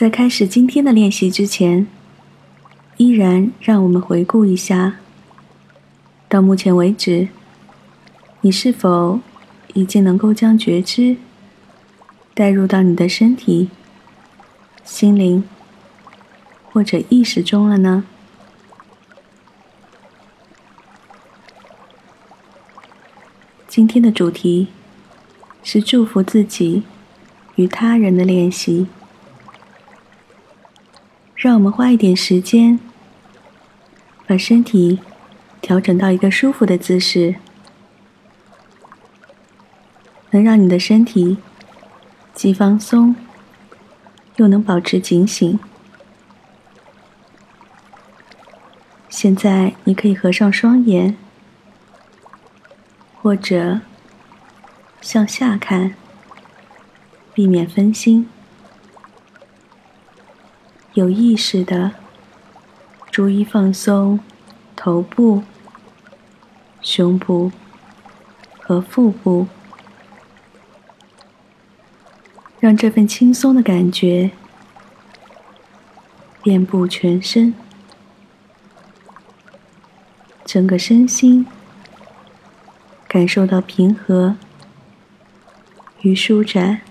在开始今天的练习之前，依然让我们回顾一下，到目前为止，你是否已经能够将觉知带入到你的身体、心灵或者意识中了呢？今天的主题是祝福自己与他人的练习。让我们花一点时间，把身体调整到一个舒服的姿势，能让你的身体既放松，又能保持警醒。现在你可以合上双眼，或者向下看，避免分心。有意识的逐一放松头部、胸部和腹部，让这份轻松的感觉遍布全身，整个身心感受到平和与舒展。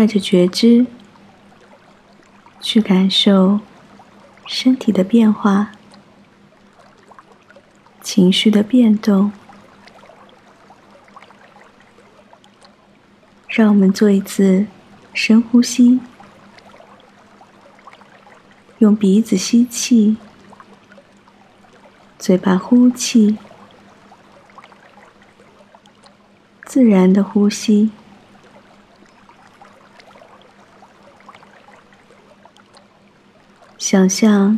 带着觉知去感受身体的变化、情绪的变动，让我们做一次深呼吸，用鼻子吸气，嘴巴呼气，自然的呼吸。想象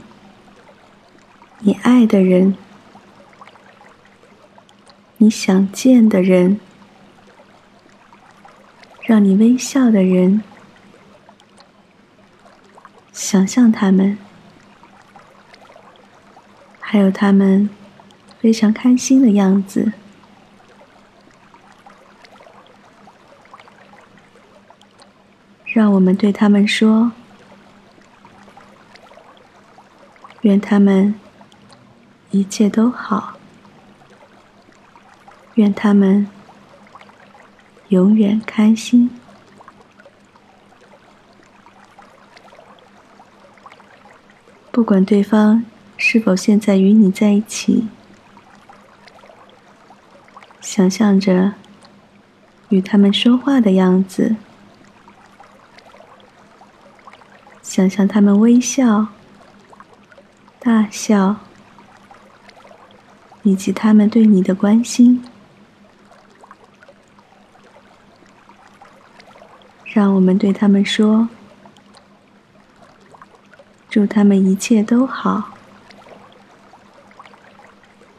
你爱的人，你想见的人，让你微笑的人，想象他们，还有他们非常开心的样子，让我们对他们说。愿他们一切都好，愿他们永远开心。不管对方是否现在与你在一起，想象着与他们说话的样子，想象他们微笑。大笑，以及他们对你的关心，让我们对他们说：“祝他们一切都好，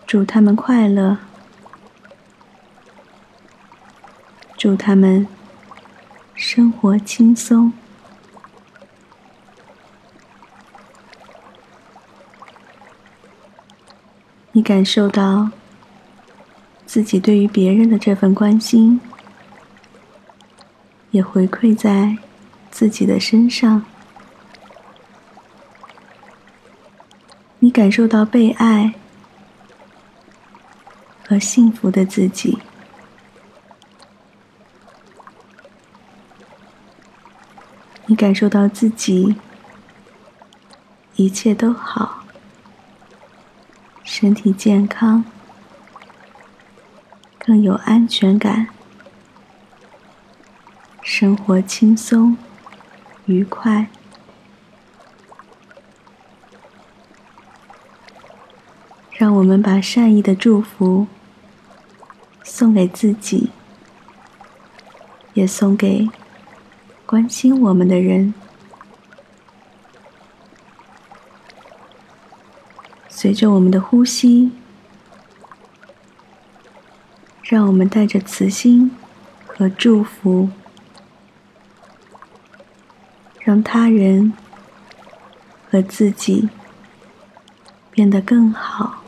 祝他们快乐，祝他们生活轻松。”你感受到自己对于别人的这份关心，也回馈在自己的身上。你感受到被爱和幸福的自己，你感受到自己一切都好。身体健康，更有安全感，生活轻松愉快。让我们把善意的祝福送给自己，也送给关心我们的人。随着我们的呼吸，让我们带着慈心和祝福，让他人和自己变得更好、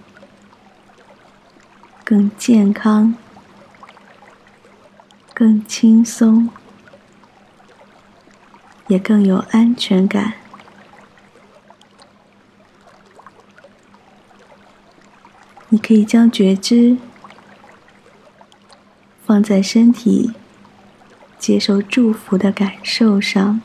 更健康、更轻松，也更有安全感。你可以将觉知放在身体接受祝福的感受上。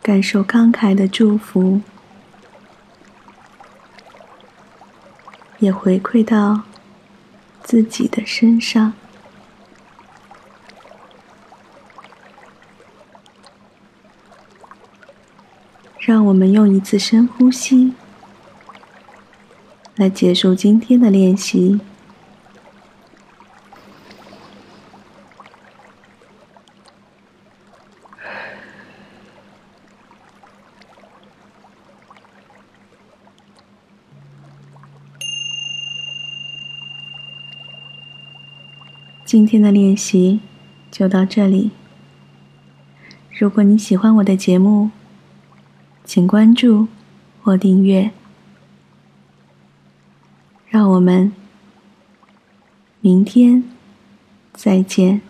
感受慷慨的祝福，也回馈到自己的身上。让我们用一次深呼吸来结束今天的练习。今天的练习就到这里。如果你喜欢我的节目，请关注或订阅。让我们明天再见。